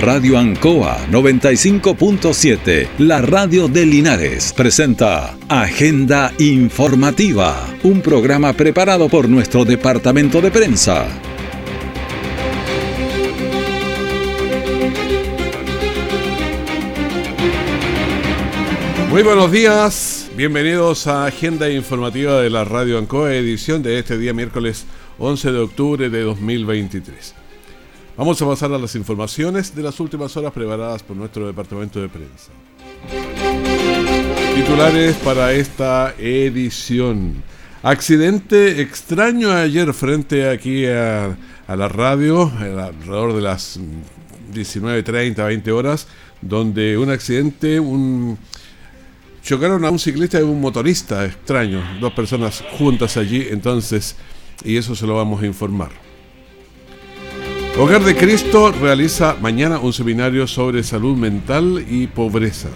Radio Ancoa 95.7, la radio de Linares, presenta Agenda Informativa, un programa preparado por nuestro departamento de prensa. Muy buenos días, bienvenidos a Agenda Informativa de la Radio Ancoa, edición de este día miércoles 11 de octubre de 2023. Vamos a pasar a las informaciones de las últimas horas preparadas por nuestro departamento de prensa. Titulares para esta edición. Accidente extraño ayer frente aquí a, la radio, alrededor de las 19.30, 20 horas, donde un accidente, un chocaron a un ciclista y un motorista extraño, dos personas juntas allí, entonces, y eso se lo vamos a informar. Hogar de Cristo realiza mañana un seminario sobre salud mental y pobreza.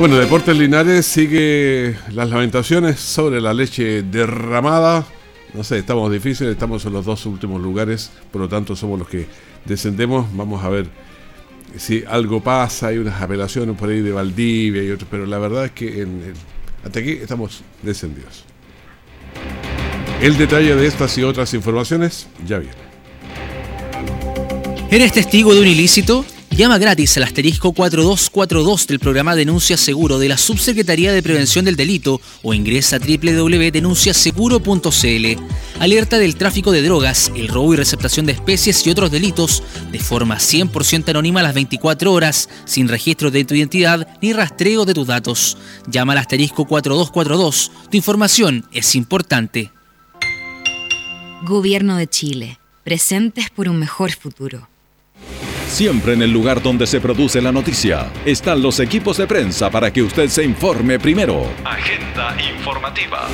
Bueno, Deportes Linares sigue las lamentaciones sobre la leche derramada. No sé, estamos difíciles, estamos en los dos últimos lugares, por lo tanto somos los que descendemos. Vamos a ver si algo pasa, hay unas apelaciones por ahí de Valdivia y otros, pero la verdad es que hasta aquí estamos descendidos. El detalle de estas y otras informaciones ya viene. ¿Eres testigo de un ilícito? Llama gratis al asterisco 4242 del programa Denuncia Seguro de la Subsecretaría de Prevención del Delito o ingresa a www.denunciaseguro.cl. Alerta del tráfico de drogas, el robo y receptación de especies y otros delitos de forma 100% anónima a las 24 horas, sin registro de tu identidad ni rastreo de tus datos. Llama al asterisco 4242. Tu información es importante. Gobierno de Chile. Presentes por un mejor futuro. Siempre en el lugar donde se produce la noticia están los equipos de prensa para que usted se informe primero. Agenda informativa.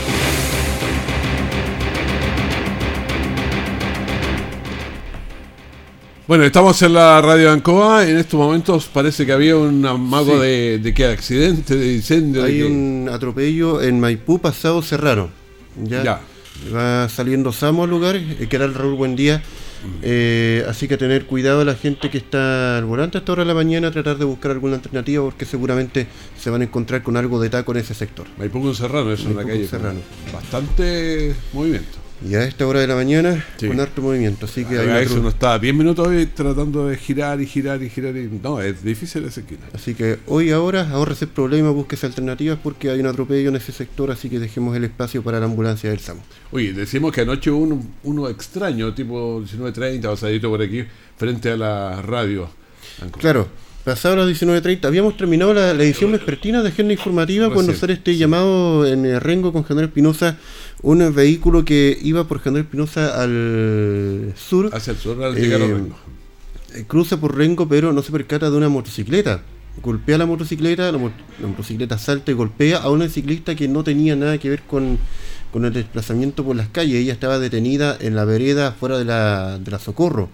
Bueno, estamos en la radio Ancoa. En estos momentos parece que había un amago de, de qué accidente, de incendio. Hay un atropello en Maipú pasado cerraron. Ya, ya. Va saliendo Samo al lugar, eh, que era el Raúl Buendía. Eh, así que tener cuidado a la gente que está al volante a esta hora de la mañana, tratar de buscar alguna alternativa porque seguramente se van a encontrar con algo de taco en ese sector. Maipú con Serrano, eso en la calle. Serrano. Bastante movimiento. Y a esta hora de la mañana, con harto movimiento. Así que hay eso no está 10 minutos hoy tratando de girar y girar y girar. Y... No, es difícil ese esquina. Así que hoy, ahora, ahorre ese problema, búsquese alternativas porque hay un atropello en ese sector. Así que dejemos el espacio para la ambulancia del SAMU. Oye, decimos que anoche hubo uno, extraño, tipo 19.30, pasadito por aquí, frente a la radio. Claro. Pasado las 19.30, habíamos terminado la, edición vespertina de Agenda Informativa cuando sale este llamado en el Rengo con General Espinosa, un vehículo que iba por General Espinosa al sur. Hacia el sur, al llegar a eh, Rengo. Eh, cruza por Rengo, pero no se percata de una motocicleta. Golpea la motocicleta, la, motocicleta salta y golpea a una ciclista que no tenía nada que ver con, con el desplazamiento por las calles. Ella estaba detenida en la vereda fuera de la, de la Socorro.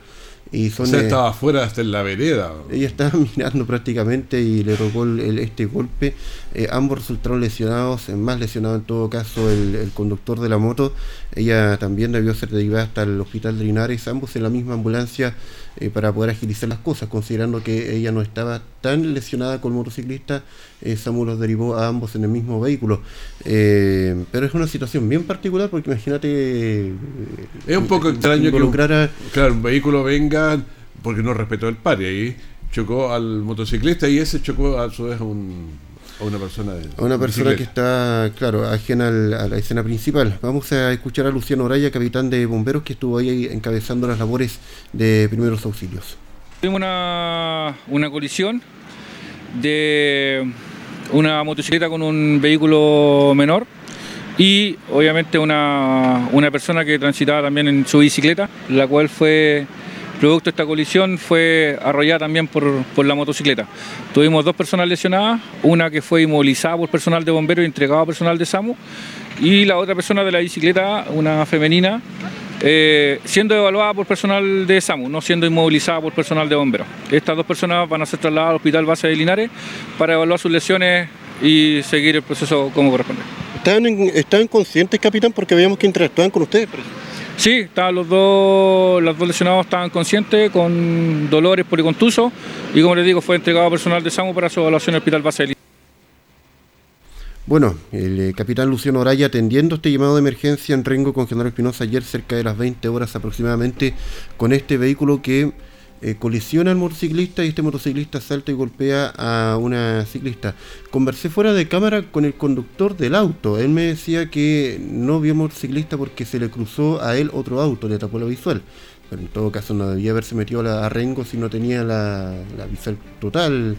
Y son, o estaba afuera hasta en la vereda. Ella estaba mirando prácticamente y le tocó el, este golpe. Eh, ambos resultaron lesionados, más lesionado en todo caso el, el, conductor de la moto. Ella también debió ser derivada hasta el hospital de Linares, ambos en la misma ambulancia eh, para poder agilizar las cosas, considerando que ella no estaba tan lesionada con el motociclista, eh, Samu los derivó a ambos en el mismo vehículo. Eh, pero es una situación bien particular porque imagínate... es un poco extraño que un, claro, un vehículo venga porque no respetó el par y ahí chocó al motociclista y ese chocó a su vez a un a una persona A una persona que está, claro, ajena a la escena principal. Vamos a escuchar a Luciano Oraya, capitán de bomberos, que estuvo ahí encabezando las labores de primeros auxilios. Tuvimos una, una colisión de una motocicleta con un vehículo menor y obviamente una, una persona que transitaba también en su bicicleta, la cual fue Producto de esta colisión fue arrollada también por, la motocicleta. Tuvimos dos personas lesionadas, una que fue inmovilizada por personal de bomberos y entregada a personal de SAMU, y la otra persona de la bicicleta, una femenina, eh, siendo evaluada por personal de SAMU, no siendo inmovilizada por personal de bomberos. Estas dos personas van a ser trasladadas al Hospital Base de Linares para evaluar sus lesiones y seguir el proceso como corresponde. ¿Estaban, conscientes, capitán, porque veíamos que interactuaban con ustedes? Sí, estaban los dos, los dos lesionados estaban conscientes, con dolores policontusos, y como les digo, fue entregado a personal de SAMU para su evaluación en el Hospital Baseli. Bueno, el eh, capitán Luciano Oraya atendiendo este llamado de emergencia en Rengo con General Espinosa ayer cerca de las 20 horas aproximadamente con este vehículo que eh, colisiona al motociclista y este motociclista salta y golpea a una ciclista. Conversé fuera de cámara con el conductor del auto. Él me decía que no vio motociclista porque se le cruzó a él otro auto, le tapó la visual. Pero en todo caso no debía haberse metido a, Rengo si no tenía la, la visual total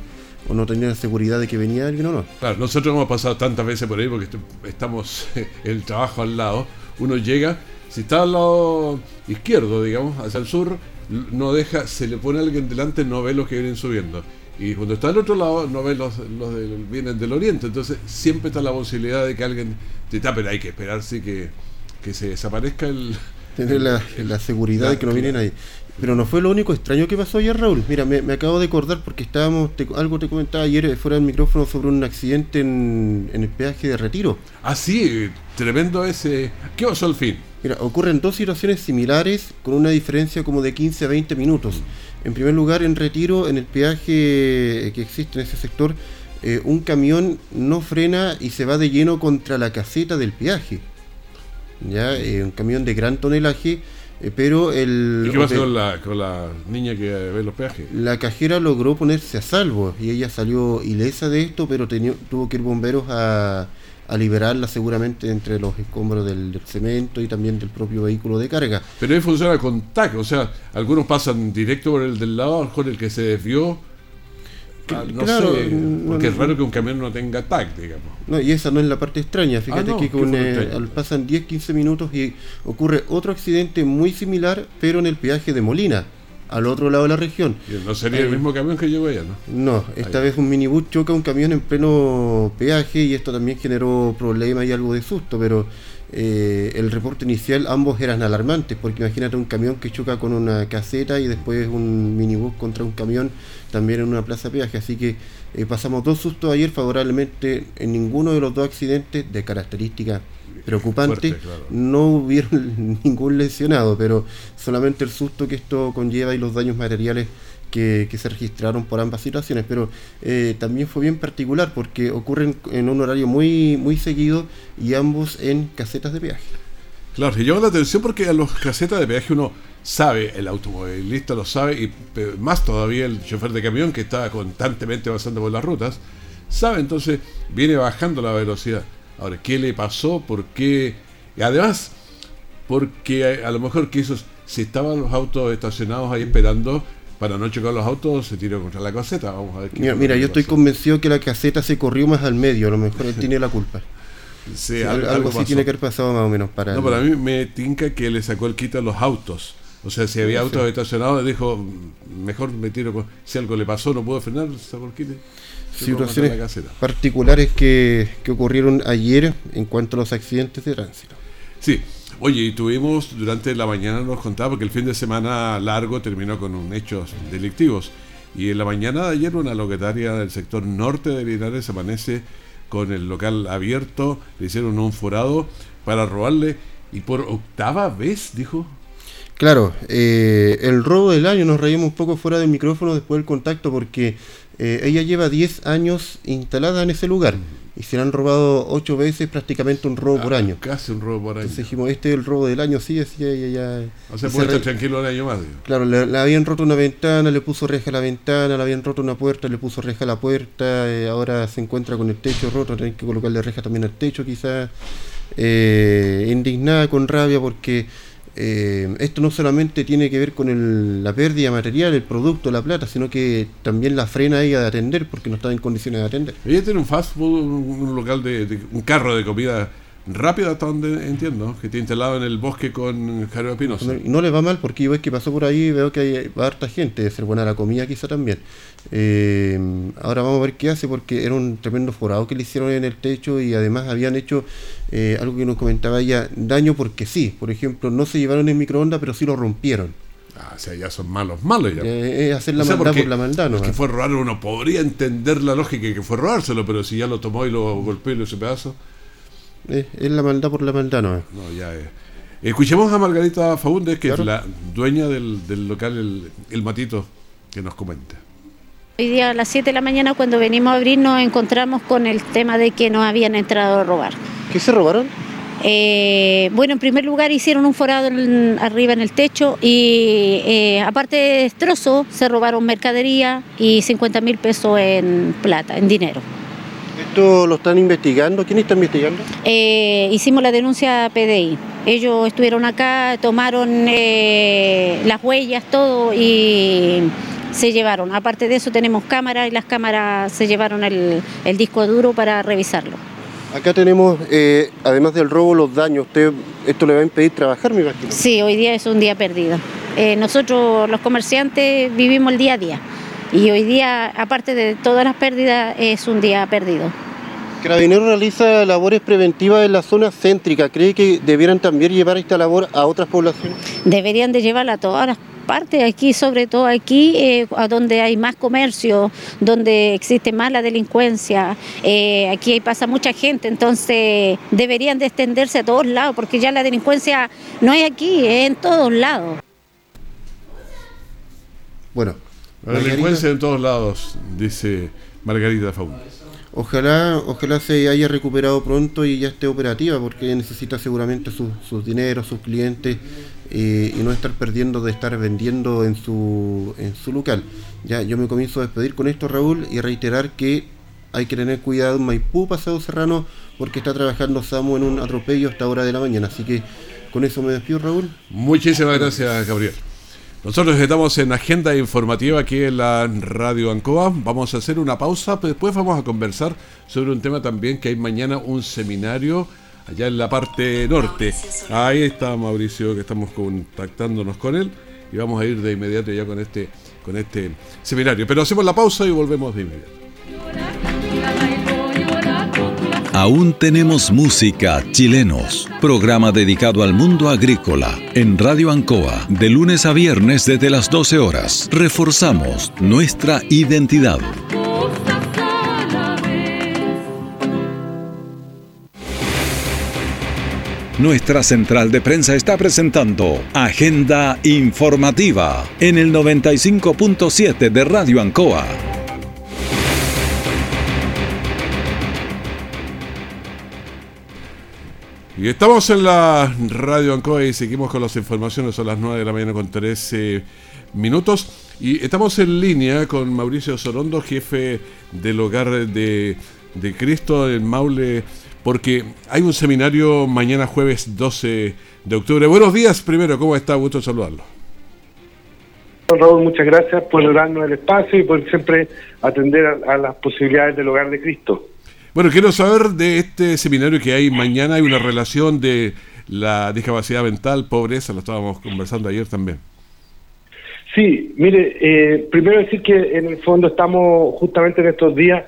o no tenía la seguridad de que venía alguien o no. Claro, nosotros hemos pasado tantas veces por ahí porque estamos el trabajo al lado. Uno llega, si está al lado izquierdo, digamos, hacia el sur, no deja, se le pone alguien delante, no ve los que vienen subiendo. Y cuando está al otro lado, no ve los, los que vienen del oriente. Entonces siempre está la posibilidad de que alguien te tape. Hay que esperar sí que, que se desaparezca el... Tener la, la seguridad de que no vienen ahí. Pero no fue lo único extraño que pasó ayer, Raúl. Mira, me, acabo de acordar porque estábamos, algo te comentaba ayer eh, fuera del micrófono sobre un accidente en, el peaje de retiro. Ah, sí, tremendo ese. ¿Qué pasó al fin? Mira, ocurren dos situaciones similares con una diferencia como de 15 a 20 minutos. En primer lugar, en retiro, en el peaje que existe en ese sector, eh, un camión no frena y se va de lleno contra la caseta del peaje. Ya, eh, un camión de gran tonelaje eh, pero el... ¿Y qué pasó con la, con la niña que ve los peajes? La cajera logró ponerse a salvo y ella salió ilesa de esto, pero tuvo que ir bomberos a, a liberarla seguramente entre los escombros del, cemento y también del propio vehículo de carga. Pero ahí funciona con TAC, o sea, algunos pasan directo por el del lado, con el que se desvió Ah, no sé, porque es raro que un camión no tenga tag, digamos. No, y esa no es la parte extraña. Fíjate ah, que con, eh, pasan 10-15 minutos y ocurre otro accidente muy similar, pero en el peaje de Molina, al otro lado de la región. no sería el mismo camión que llegó allá, ¿no? No, esta vez un minibús choca un camión en pleno peaje y esto también generó problemas y algo de susto, pero eh, el reporte inicial ambos eran alarmantes, porque imagínate un camión que choca con una caseta y después un minibús contra un camión también en una plaza de peaje. Así que eh, pasamos dos sustos ayer favorablemente en ninguno de los dos accidentes de características preocupantes. No hubieron ningún lesionado, pero solamente el susto que esto conlleva y los daños materiales que, se registraron por ambas situaciones, pero eh, también fue bien particular porque ocurren en un horario muy, muy seguido y ambos en casetas de peaje. Claro, y llama la atención porque a los casetas de peaje uno sabe, el automovilista lo sabe, y más todavía el chofer de camión que está constantemente pasando por las rutas, sabe, entonces viene bajando la velocidad. Ahora, ¿qué le pasó? ¿Por qué? Y además, porque a, lo mejor que esos, si estaban los autos estacionados ahí esperando, para no chocar los autos se tiró contra la caseta. Vamos a ver Mira, mira yo estoy convencido que la caseta se corrió más al medio, a lo mejor él tiene la culpa. Sí, algo, sí tiene que haber pasado más o menos para No, para mí me tinca que le sacó el quito a los autos. O sea, si había autos estacionados, dijo, mejor me tiro con... Si algo le pasó, no puedo frenar, quito. Situaciones particulares que, que ocurrieron ayer en cuanto a los accidentes de tránsito. Sí, Oye, y tuvimos durante la mañana, nos contaba, porque el fin de semana largo terminó con un hechos delictivos. Y en la mañana de ayer una locataria del sector norte de Linares amanece con el local abierto, le hicieron un forado para robarle y por octava vez, dijo. Claro, eh, el robo del año, nos reímos un poco fuera del micrófono después del contacto porque eh, ella lleva 10 años instalada en ese lugar y se le han robado 8 veces prácticamente un robo por ah, año. Casi un robo por año. Entonces dijimos, este es el robo del año, sí, ella ya. O sea, puede estar tranquilo un año más. Claro, le, habían roto una ventana, le puso reja a la ventana, le habían roto una puerta, le puso reja a la puerta, eh, ahora se encuentra con el techo roto, tienen que colocarle reja también al techo quizás. Eh, indignada con rabia porque eh, esto no solamente tiene que ver con la pérdida material, el producto, la plata, sino que también la frena ella de atender porque no está en condiciones de atender. Ella tiene un fast food, un, local de, un carro de comida rápida hasta donde entiendo, que está instalado en el bosque con Jairo Pinoso. No, no le va mal porque yo ves que pasó por ahí veo que hay harta gente, de ser buena la comida quizá también. Eh, ahora vamos a ver qué hace porque era un tremendo forado que le hicieron en el techo y además habían hecho eh, algo que nos comentaba ella, daño porque sí. Por ejemplo, no se llevaron el microondas pero sí lo rompieron. Ah, o sea, ya son malos, malos ya. Eh, es hacer la maldad por la maldad, ¿no? que fue robar, uno podría entender la lógica que fue robárselo, pero si ya lo tomó y lo golpeó y lo hizo pedazo. Es, la maldad por la maldad, ¿no? No, ya es. Escuchemos a Margarita Faúndez, que es la dueña del, local el, el, Matito, que nos comenta. Hoy día a las 7 de la mañana cuando venimos a abrir nos encontramos con el tema de que nos habían entrado a robar. ¿Qué se robaron? Eh, bueno, en primer lugar hicieron un forado arriba en el techo y eh, aparte de destrozo se robaron mercadería y 50 mil pesos en plata, en dinero. ¿Esto lo están investigando? ¿Quién está investigando? Eh, hicimos la denuncia a PDI. Ellos estuvieron acá, tomaron eh, las huellas, todo y se llevaron. Aparte de eso tenemos cámaras y las cámaras se llevaron el, disco duro para revisarlo. Acá tenemos, eh, además del robo, los daños. ¿Usted esto le va a impedir trabajar, mi imagino? Sí, hoy día es un día perdido. nosotros los comerciantes vivimos el día a día. Y hoy día, aparte de todas las pérdidas, es un día perdido. Carabinero realiza labores preventivas en la zona céntrica. ¿Cree que debieran también llevar esta labor a otras poblaciones? Deberían de llevarla a todas las partes, aquí, sobre todo aquí, eh, a donde hay más comercio, donde existe más la delincuencia, eh, aquí pasa mucha gente, entonces deberían de extenderse a todos lados, porque ya la delincuencia no es aquí, es en todos lados. Bueno, la delincuencia en todos lados, dice Margarita Fauna. Ojalá, ojalá se haya recuperado pronto y ya esté operativa, porque necesita seguramente sus dineros, sus clientes, eh, y no estar perdiendo de estar vendiendo en su, en su local. Ya, yo me comienzo a despedir con esto, Raúl, y reiterar que hay que tener cuidado en Maipú, Pasado Serrano, porque está trabajando Samu en un atropello hasta hora de la mañana. Así que con eso me despido, Raúl. Muchísimas gracias, Gabriel. Nosotros estamos en agenda informativa aquí en la Radio Ancoa. Vamos a hacer una pausa, pero después vamos a conversar sobre un tema también que hay mañana un seminario allá en la parte norte. Ahí está Mauricio que estamos contactándonos con él y vamos a ir de inmediato ya con este con este seminario. Pero hacemos la pausa y volvemos de inmediato. Aún tenemos música chilenos. Programa dedicado al mundo agrícola en Radio Ancoa de lunes a viernes desde las 12 horas. Reforzamos nuestra identidad. Nuestra central de prensa está presentando Agenda Informativa en el 95.7 de Radio Ancoa. Y estamos en la Radio Ancoa y seguimos con las informaciones, son las 9 de la mañana con 13 minutos. Y estamos en línea con Mauricio Sorondo, jefe del hogar de, de Cristo en Maule, porque hay un seminario mañana jueves 12 de octubre. Buenos días primero, ¿cómo está? Gusto saludarlo. Raúl, muchas gracias por darnos el espacio y por siempre atender a las posibilidades del hogar de Cristo. Bueno, quiero saber de este seminario que hay mañana. Hay una relación de la discapacidad mental, pobreza, lo estábamos conversando ayer también. Sí, mire, eh, primero decir que en el fondo estamos justamente en estos días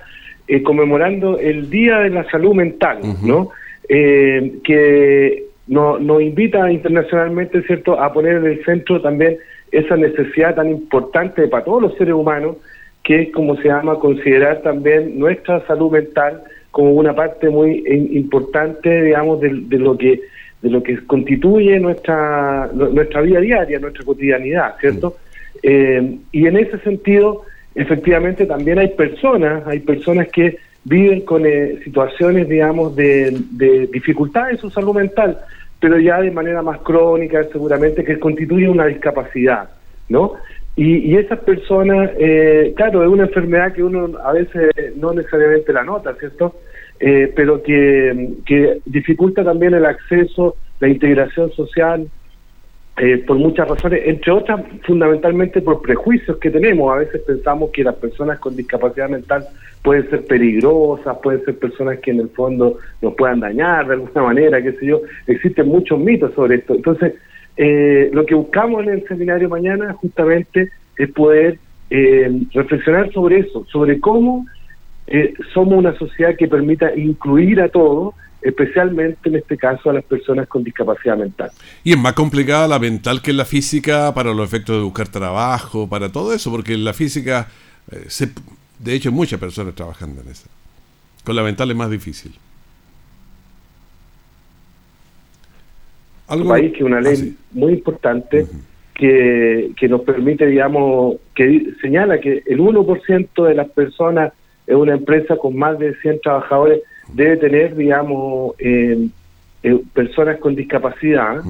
eh, conmemorando el Día de la Salud Mental, ¿no? Eh, que nos invita internacionalmente, ¿cierto?, a poner en el centro también esa necesidad tan importante para todos los seres humanos, que es como se llama considerar también nuestra salud mental como una parte muy importante, digamos, de, lo que de lo que constituye nuestra nuestra vida diaria, nuestra cotidianidad, ¿cierto? Eh, y en ese sentido, efectivamente, también hay personas, hay personas que viven con eh, situaciones, digamos, de, de dificultad en su salud mental, pero ya de manera más crónica, seguramente, que constituye una discapacidad, ¿no? Y, esas personas, eh, claro, es una enfermedad que uno a veces no necesariamente la nota, ¿cierto? Eh, pero que, que, dificulta también el acceso, la integración social, eh, por muchas razones, entre otras fundamentalmente por prejuicios que tenemos. A veces pensamos que las personas con discapacidad mental pueden ser peligrosas, pueden ser personas que en el fondo nos puedan dañar de alguna manera, qué sé yo. Existen muchos mitos sobre esto. Entonces, eh, lo que buscamos en el seminario mañana justamente es poder eh, reflexionar sobre eso, sobre cómo eh, somos una sociedad que permita incluir a todos, especialmente en este caso a las personas con discapacidad mental. Y es más complicada la mental que la física para los efectos de buscar trabajo, para todo eso, porque la física, se, de hecho, muchas personas trabajando en eso. Con la mental es más difícil. País, que es una ley ah, muy importante que, que nos permite, digamos, que señala que el 1% de las personas en una empresa con más de 100 trabajadores debe tener, digamos, eh, eh, personas con discapacidad.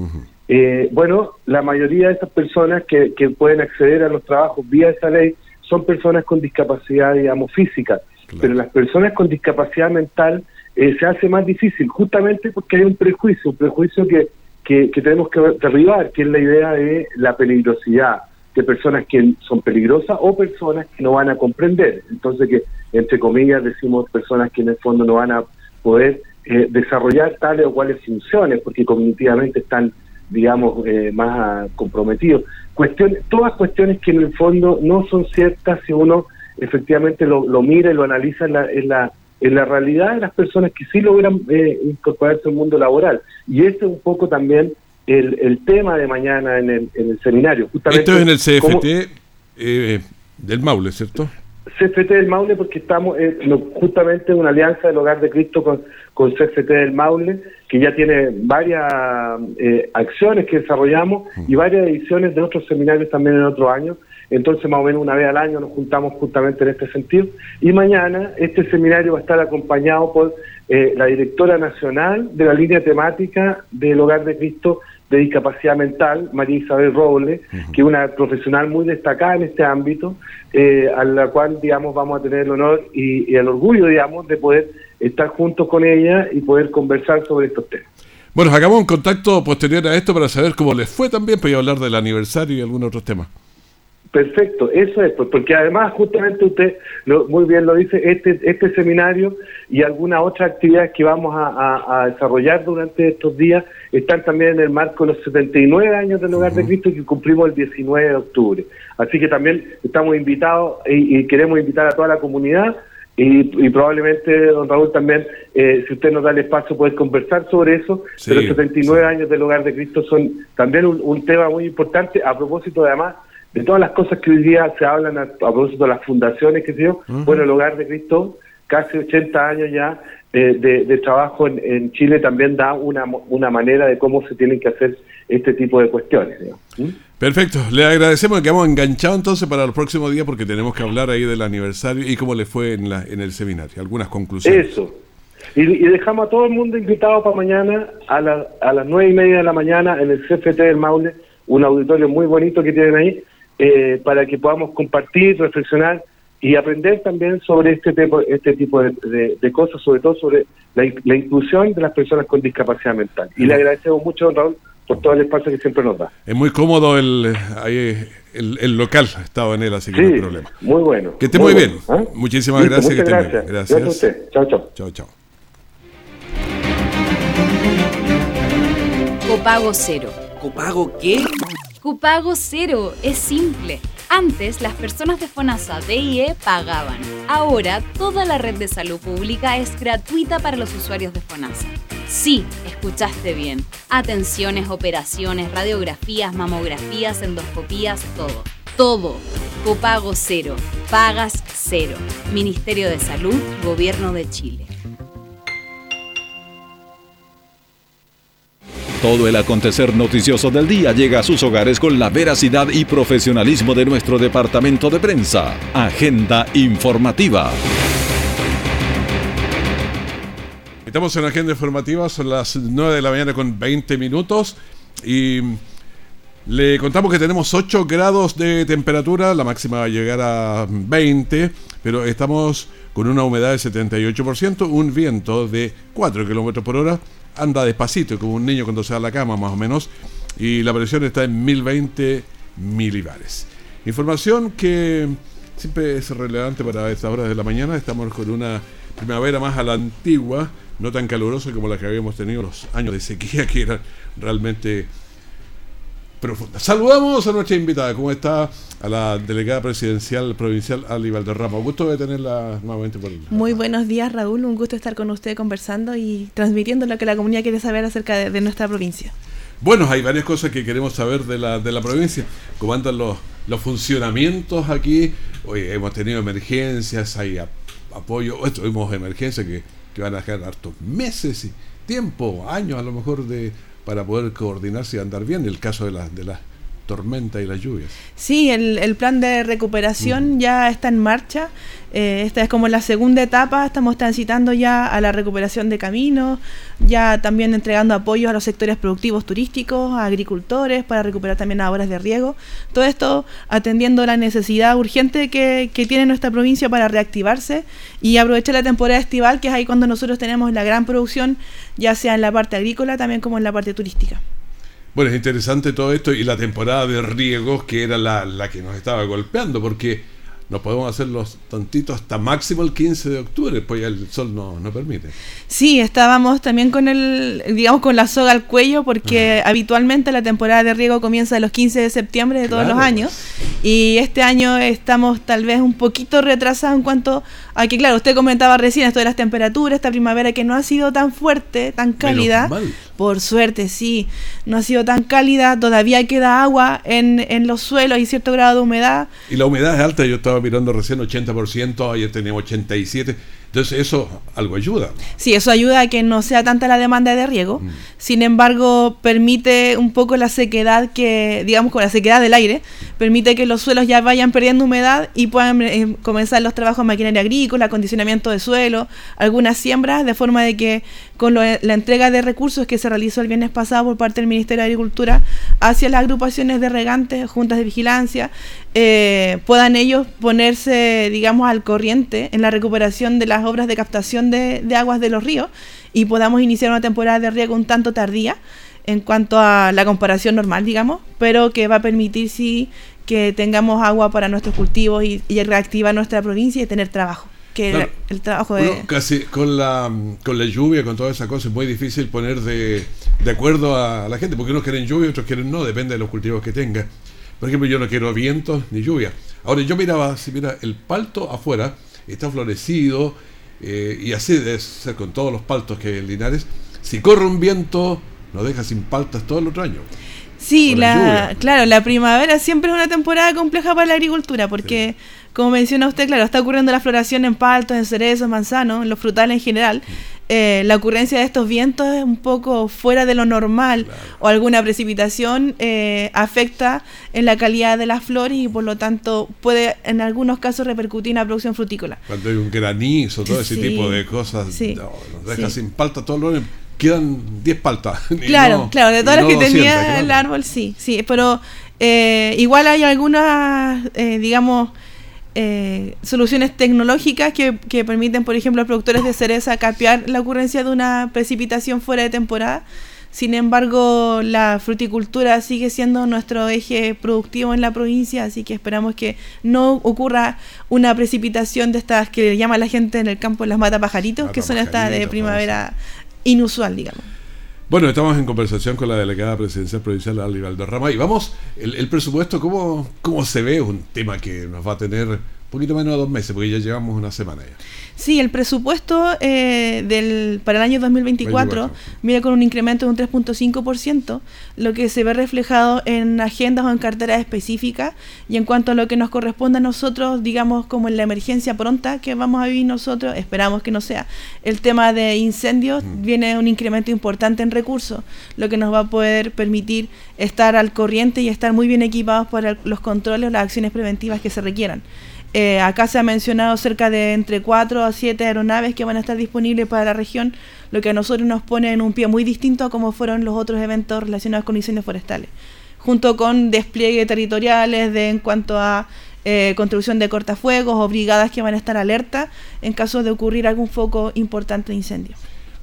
Eh, bueno, la mayoría de esas personas que, que pueden acceder a los trabajos vía esa ley son personas con discapacidad, digamos, física. Pero las personas con discapacidad mental se hace más difícil, justamente porque hay un prejuicio, un prejuicio que, que, tenemos que derribar, que es la idea de la peligrosidad, de personas que son peligrosas o personas que no van a comprender. Entonces, que entre comillas decimos personas que en el fondo no van a poder eh, desarrollar tales o cuales funciones, porque cognitivamente están, digamos, eh, más comprometidos. Cuestiones, todas cuestiones que en el fondo no son ciertas si uno efectivamente lo, mira y lo analiza en la, en la, en la realidad de las personas que sí logran eh, incorporarse al mundo laboral. Y ese es un poco también el, el tema de mañana en el, en el seminario. Justamente, Esto es en el CFT del Maule, ¿cierto? CFT del Maule porque estamos eh, justamente en una alianza del Hogar de Cristo con, con CFT del Maule, que ya tiene varias eh, acciones que desarrollamos y varias ediciones de otros seminarios también en otros años. Entonces, más o menos una vez al año nos juntamos justamente en este sentido. Y mañana este seminario va a estar acompañado por eh, la directora nacional de la línea temática del Hogar de Cristo de discapacidad mental, María Isabel Robles, que es una profesional muy destacada en este ámbito, eh, a la cual, digamos, vamos a tener el honor y, el orgullo, digamos, de poder estar juntos con ella y poder conversar sobre estos temas. Bueno, hagamos un contacto posterior a esto para saber cómo les fue también, para hablar del aniversario y algunos otros temas. Perfecto, eso es, pues, porque además justamente usted muy bien lo dice, este, este seminario y algunas otras actividades que vamos a, desarrollar durante estos días están también en el marco de los 79 años del Hogar de Cristo que cumplimos el 19 de octubre. Así que también estamos invitados y, queremos invitar a toda la comunidad y, probablemente, don Raúl, también, eh, si usted nos da el espacio, poder conversar sobre eso. pero los 79 años del Hogar de Cristo son también un, un tema muy importante a propósito, además, de todas las cosas que hoy día se hablan a, propósito de las fundaciones que se dio, bueno, el Hogar de Cristo, casi 80 años ya eh, de, trabajo en, Chile, también da una, una manera de cómo se tienen que hacer este tipo de cuestiones. Perfecto, le agradecemos que hemos enganchado entonces para el próximo día porque tenemos que hablar ahí del aniversario y cómo le fue en, la, en el seminario, algunas conclusiones. Eso. Y, dejamos a todo el mundo invitado para mañana a, a las nueve y media de la mañana en el CFT del Maule, un auditorio muy bonito que tienen ahí, eh, para que podamos compartir, reflexionar y aprender también sobre este tipo, este tipo de, cosas, sobre todo sobre la, inclusión de las personas con discapacidad mental. Y le agradecemos mucho, don Raúl, por todo el espacio que siempre nos da. Es muy cómodo el, el, local, ha estado en él, así que no hay problema. Muy bueno. Que esté muy, bien. ¿ah? Muchísimas gracias. gracias. gracias. a usted. Chao, chao. Chao, chao. Copago cero. ¿Copago qué? Copago cero, es simple. Antes las personas de FONASA DIE pagaban. Ahora toda la red de salud pública es gratuita para los usuarios de FONASA. Sí, escuchaste bien. Atenciones, operaciones, radiografías, mamografías, endoscopías, todo. Todo. Copago cero. Pagas cero. Ministerio de Salud, Gobierno de Chile. Todo el acontecer noticioso del día llega a sus hogares con la veracidad y profesionalismo de nuestro departamento de prensa. Agenda informativa. Estamos en Agenda informativa, son las 9 de la mañana con 20 minutos y le contamos que tenemos 8 grados de temperatura, la máxima va a llegar a 20, pero estamos con una humedad de 78%, un viento de 4 kilómetros por hora anda despacito, como un niño cuando se va a la cama más o menos, y la presión está en 1020 milibares. Información que siempre es relevante para estas horas de la mañana, estamos con una primavera más a la antigua, no tan calurosa como la que habíamos tenido los años de sequía, que eran realmente profunda. Saludamos a nuestra invitada, ¿cómo está? A la delegada presidencial provincial Ali Valderrama. Un gusto de tenerla nuevamente por. Muy buenos días, Raúl. Un gusto estar con usted conversando y transmitiendo lo que la comunidad quiere saber acerca de, nuestra provincia. Bueno, hay varias cosas que queremos saber de la, de la provincia. ¿Cómo andan los, los funcionamientos aquí? Hoy hemos tenido emergencias, hay apoyo. Esto, tuvimos emergencias que, que van a dejar hartos meses y tiempo, años a lo mejor de para poder coordinarse y andar bien, el caso de las de tormentas y las lluvias. Sí, el, el plan de recuperación ya está en marcha. Eh, esta es como la segunda etapa, estamos transitando ya a la recuperación de caminos, ya también entregando apoyos a los sectores productivos turísticos, a agricultores, para recuperar también a obras de riego. Todo esto atendiendo la necesidad urgente que, que tiene nuestra provincia para reactivarse y aprovechar la temporada estival, que es ahí cuando nosotros tenemos la gran producción, ya sea en la parte agrícola también como en la parte turística. Bueno, es interesante todo esto y la temporada de riegos que era la, la que nos estaba golpeando, porque no podemos hacer los tantitos hasta máximo el 15 de octubre, pues ya el sol no, no permite. Sí, estábamos también con el, digamos, con la soga al cuello, porque habitualmente la temporada de riego comienza los 15 de septiembre de todos Claro. los años, y este año estamos tal vez un poquito retrasados en cuanto a que, claro, usted comentaba recién esto de las temperaturas, esta primavera que no ha sido tan fuerte, tan cálida. Por suerte, sí, no ha sido tan cálida, todavía queda agua en, en los suelos y cierto grado de humedad. Y la humedad es alta, yo estaba mirando recién 80%, ayer teníamos 87%, entonces eso algo ayuda. Sí, eso ayuda a que no sea tanta la demanda de riego. Sin embargo, permite un poco la sequedad que, digamos, con la sequedad del aire, permite que los suelos ya vayan perdiendo humedad y puedan eh, comenzar los trabajos de maquinaria agrícola, acondicionamiento de suelo, algunas siembras, de forma de que con lo- la entrega de recursos que se realizó el viernes pasado por parte del Ministerio de Agricultura hacia las agrupaciones de regantes, juntas de vigilancia, eh, puedan ellos ponerse, digamos, al corriente en la recuperación de las obras de captación de, de aguas de los ríos y podamos iniciar una temporada de riego un tanto tardía en cuanto a la comparación normal, digamos, pero que va a permitir sí que tengamos agua para nuestros cultivos y, y reactivar nuestra provincia y tener trabajo, que Claro. el, el trabajo de... Uno casi con la, con la lluvia, con toda esa cosa, es muy difícil poner de, de acuerdo a la gente, porque unos quieren lluvia, otros quieren no, depende de los cultivos que tenga. Por ejemplo, yo no quiero vientos ni lluvia. Ahora, yo miraba, si mira, el palto afuera está florecido, eh, y así debe ser con todos los paltos que hay en Linares. Si corre un viento, nos deja sin paltas todo el otro año. Sí, la claro, la primavera siempre es una temporada compleja para la agricultura porque, como menciona usted, claro, está ocurriendo la floración en paltos, en cerezos, manzanos, en los frutales en general. Eh, la ocurrencia de estos vientos es un poco fuera de lo normal o alguna precipitación eh, afecta en la calidad de las flores y por lo tanto puede en algunos casos repercutir en la producción frutícola. Cuando hay un granizo, todo ese Sí, tipo de cosas, sí, no, nos deja sí. sin paltas todo año. Quedan 10 paltas. Claro, no- claro, de todas las no que tenía 200, el árbol, sí, sí, pero eh, igual hay algunas, eh, digamos, eh, soluciones tecnológicas que, que permiten, por ejemplo, a los productores de cereza capear la ocurrencia de una precipitación fuera de temporada. Sin embargo, la fruticultura sigue siendo nuestro eje productivo en la provincia, así que esperamos que no ocurra una precipitación de estas que llama la gente en el campo las mata pajaritos, que son estas de primavera inusual, digamos. Bueno, estamos en conversación con la delegada presidencial provincial Ali Valderrama y vamos, el, el presupuesto, ¿cómo, ¿cómo se ve? Es un tema que nos va a tener poquito menos de dos meses, porque ya llevamos una semana ya. Sí, el presupuesto eh, del, para el año 2024 24. viene con un incremento de un 3.5%, lo que se ve reflejado en agendas o en carteras específicas. Y en cuanto a lo que nos corresponde a nosotros, digamos como en la emergencia pronta que vamos a vivir nosotros, esperamos que no sea, el tema de incendios, viene un incremento importante en recursos, lo que nos va a poder permitir estar al corriente y estar muy bien equipados para los controles o las acciones preventivas que se requieran. Eh, acá se ha mencionado cerca de entre 4 a 7 aeronaves que van a estar disponibles para la región, lo que a nosotros nos pone en un pie muy distinto a como fueron los otros eventos relacionados con incendios forestales, junto con despliegue territoriales de, en cuanto a eh, construcción de cortafuegos o brigadas que van a estar alerta en caso de ocurrir algún foco importante de incendio.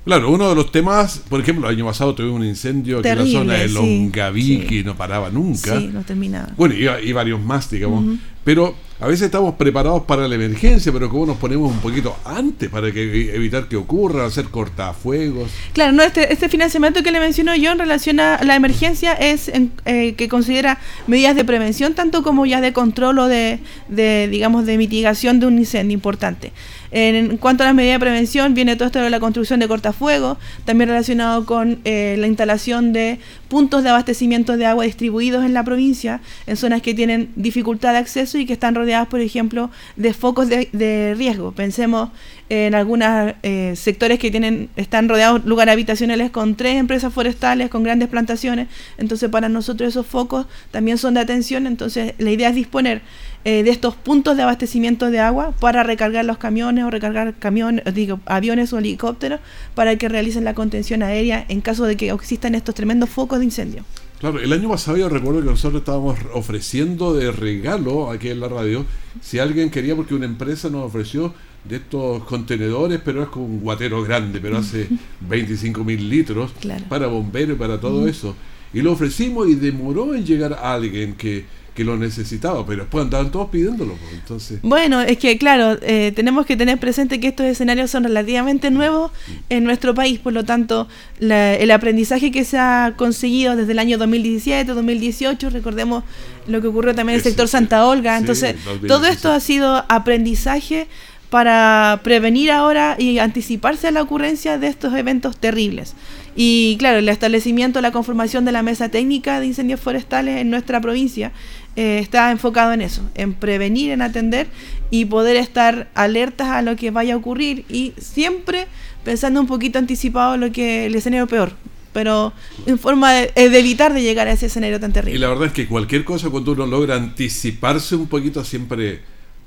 Claro, uno de los temas, por ejemplo, el año pasado tuvimos un incendio aquí en la zona de Longaví sí. que no paraba nunca. Sí, no terminaba. Bueno, y, y varios más, digamos. Pero a veces estamos preparados para la emergencia, pero ¿cómo nos ponemos un poquito antes para que, evitar que ocurra, hacer cortafuegos? Claro, no, este, este financiamiento que le menciono yo en relación a la emergencia es en- eh, que considera medidas de prevención tanto como ya de control o de, de, digamos, de mitigación de un incendio importante. En cuanto a las medidas de prevención, viene todo esto de la construcción de cortafuegos, también relacionado con eh, la instalación de puntos de abastecimiento de agua distribuidos en la provincia, en zonas que tienen dificultad de acceso y que están rodeadas, por ejemplo, de focos de, riesgo. Pensemos en algunos eh, sectores que tienen están rodeados lugares habitacionales con tres empresas forestales, con grandes plantaciones. Entonces, para nosotros esos focos también son de atención. Entonces, la idea es disponer eh, de estos puntos de abastecimiento de agua para recargar los camiones o recargar camiones, digo, aviones o helicópteros para que realicen la contención aérea en caso de que existan estos tremendos focos de incendio. Claro, el año pasado yo recuerdo que nosotros estábamos ofreciendo de regalo aquí en la radio, si alguien quería, porque una empresa nos ofreció de estos contenedores, pero es como un guatero grande, pero hace 25 mil litros para bomberos y para todo eso. Y lo ofrecimos y demoró en llegar a alguien que que lo necesitaba, pero después andaban todos pidiéndolo. Pues, entonces... Bueno, es que claro, eh, tenemos que tener presente que estos escenarios son relativamente nuevos en nuestro país, por lo tanto, el aprendizaje que se ha conseguido desde el año 2017, 2018, recordemos lo que ocurrió también en el sector Santa Olga, entonces todo esto ha sido aprendizaje para prevenir ahora y anticiparse a la ocurrencia de estos eventos terribles. Y claro, el establecimiento, la conformación de la mesa técnica de incendios forestales en nuestra provincia eh, está enfocado en eso, en prevenir, en atender y poder estar alertas a lo que vaya a ocurrir y siempre pensando un poquito anticipado lo que el escenario peor, pero en forma de, de, evitar de llegar a ese escenario tan terrible. Y la verdad es que cualquier cosa cuando uno logra anticiparse un poquito siempre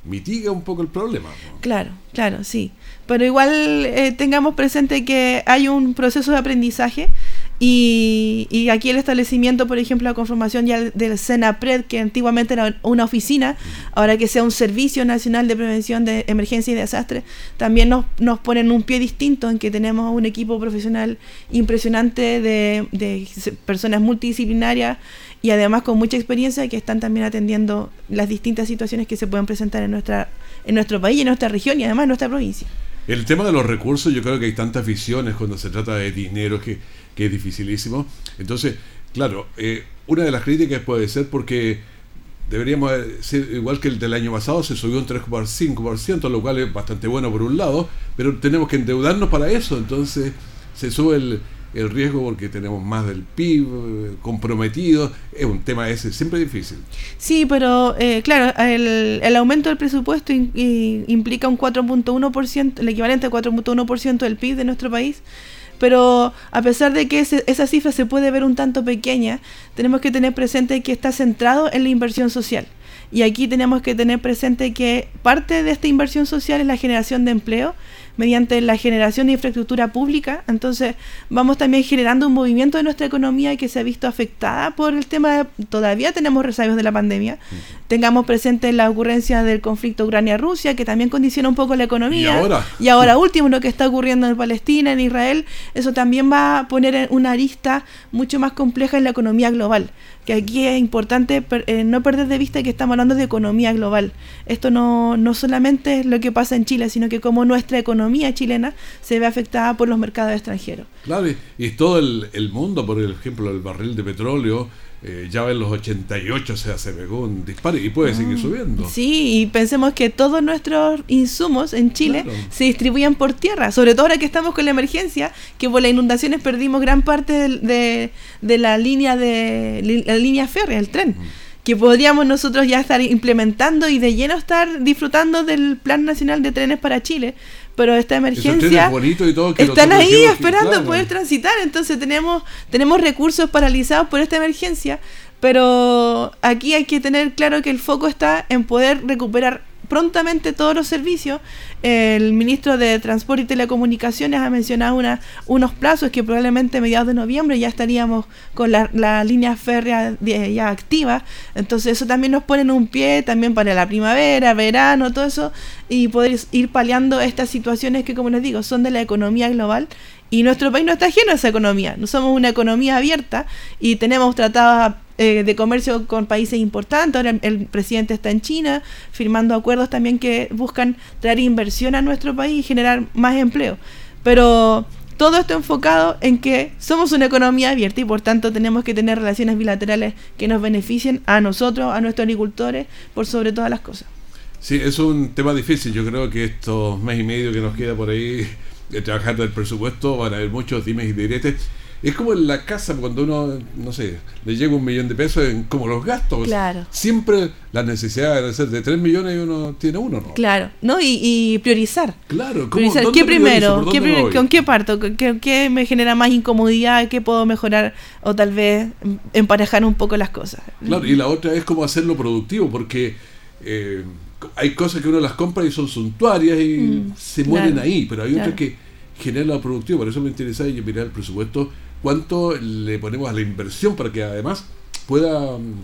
mitiga un poco el problema. Claro, claro, sí. Pero igual eh, tengamos presente que hay un proceso de aprendizaje y, y, aquí el establecimiento, por ejemplo, la conformación ya del SENAPRED, que antiguamente era una oficina, ahora que sea un Servicio Nacional de Prevención de Emergencia y Desastre, también nos, nos ponen un pie distinto en que tenemos un equipo profesional impresionante de, de personas multidisciplinarias y además con mucha experiencia que están también atendiendo las distintas situaciones que se pueden presentar en, nuestra, en nuestro país, en nuestra región y además en nuestra provincia. El tema de los recursos, yo creo que hay tantas visiones cuando se trata de dinero que que es dificilísimo. Entonces, claro, eh, una de las críticas puede ser porque deberíamos ser igual que el del año pasado, se subió un 3,5%, lo cual es bastante bueno por un lado, pero tenemos que endeudarnos para eso, entonces se sube el, el riesgo porque tenemos más del PIB comprometido, es un tema ese, siempre difícil. Sí, pero eh, claro, el, el, aumento del presupuesto implica un 4.1%, el equivalente a 4.1% del PIB de nuestro país, pero a pesar de que esa cifra se puede ver un tanto pequeña, tenemos que tener presente que está centrado en la inversión social. Y aquí tenemos que tener presente que parte de esta inversión social es la generación de empleo mediante la generación de infraestructura pública. Entonces vamos también generando un movimiento de nuestra economía que se ha visto afectada por el tema de, todavía tenemos resabios de la pandemia. Tengamos presente la ocurrencia del conflicto Ucrania-Rusia, que también condiciona un poco la economía. Y ahora, y ahora último, lo que está ocurriendo en Palestina, en Israel, eso también va a poner una arista mucho más compleja en la economía global que aquí es importante eh, no perder de vista que estamos hablando de economía global. Esto no, no solamente es lo que pasa en Chile, sino que como nuestra economía chilena se ve afectada por los mercados extranjeros. Claro, y todo el, el mundo, por ejemplo, el barril de petróleo, eh, ya en los 88 se hace pegó un disparo y puede seguir ah, subiendo. Sí, y pensemos que todos nuestros insumos en Chile se distribuyen por tierra, sobre todo ahora que estamos con la emergencia, que por las inundaciones perdimos gran parte de, de, la línea de la línea férrea, el tren. que podríamos nosotros ya estar implementando y de lleno estar disfrutando del Plan Nacional de Trenes para Chile, pero esta emergencia están ahí esperando poder transitar, entonces tenemos tenemos recursos paralizados por esta emergencia, pero aquí hay que tener claro que el foco está en poder recuperar prontamente todos los servicios. El ministro de Transporte y Telecomunicaciones ha mencionado unos plazos que probablemente a mediados de noviembre ya estaríamos con la, la línea férrea ya activa. Entonces eso también nos pone en un pie también para la primavera, verano, todo eso, y poder ir paliando estas situaciones que, como les digo, son de la economía global y nuestro país no está ajeno a esa economía. No somos una economía abierta y tenemos tratados eh, de comercio con países importantes. Ahora el, presidente está en China firmando acuerdos también que buscan traer inversión a nuestro país y generar más empleo. Pero todo esto enfocado en que somos una economía abierta y por tanto tenemos que tener relaciones bilaterales que nos beneficien a nosotros, a nuestros agricultores, por sobre todas las cosas. Sí, es un tema difícil. Yo creo que estos mes y medio que nos queda por ahí de trabajar del presupuesto van a haber muchos dimes y diretes es como en la casa cuando uno, no sé, le llega un millón de pesos, en, como los gastos. Claro. Siempre la necesidad de de 3 millones y uno tiene uno, ¿no? Claro, ¿no? Y, y priorizar. Claro, ¿cómo, Priorizar. dónde ¿Qué primero? ¿Por ¿Qué? ¿Con qué parto? ¿Con ¿Qué, qué me genera más incomodidad? ¿Qué puedo mejorar? O tal vez mm, emparejar un poco las cosas. Claro, y la otra es cómo hacerlo productivo, porque eh, hay cosas que uno las compra y son suntuarias y Mm, se mueren claro, ahí, pero hay claro. otras que generan lo productivo. Por eso me interesa y mirar el presupuesto, cuánto le ponemos a la inversión para que además pueda, mm,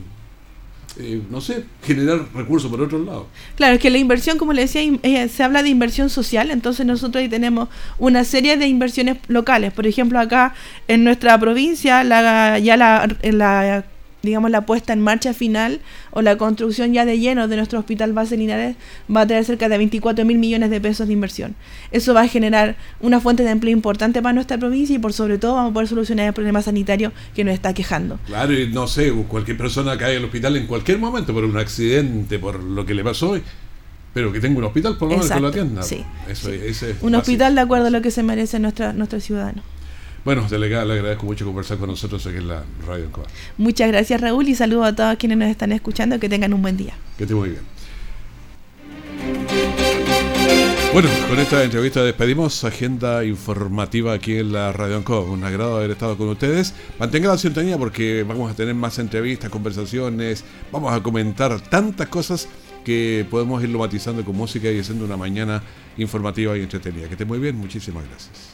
eh, no sé, generar recursos por otro lado. Claro, es que la inversión, como le decía, eh, se habla de inversión social, entonces nosotros ahí tenemos una serie de inversiones locales. Por ejemplo, acá en nuestra provincia, la, ya la, la, digamos, la puesta en marcha final o la construcción ya de lleno de nuestro hospital base Linares va a traer cerca de 24 mil millones de pesos de inversión. Eso va a generar una fuente de empleo importante para nuestra provincia y por sobre todo vamos a poder solucionar el problema sanitario que nos está quejando. Claro, y no sé, cualquier persona cae al hospital en cualquier momento por un accidente, por lo que le pasó, pero que tenga un hospital por lo menos que lo atienda. sí, Eso, ese es Un básico. hospital de acuerdo a lo que se merece nuestra, nuestro ciudadano. Bueno, delegada, le agradezco mucho conversar con nosotros aquí en la Radio Encoa. Muchas gracias Raúl y saludos a todos quienes nos están escuchando. Que tengan un buen día. Que esté muy bien. Bueno, con esta entrevista despedimos agenda informativa aquí en la Radio Anco. Un agrado haber estado con ustedes. Mantengan la sintonía porque vamos a tener más entrevistas, conversaciones, vamos a comentar tantas cosas que podemos irlo matizando con música y haciendo una mañana informativa y entretenida. Que esté muy bien, muchísimas gracias.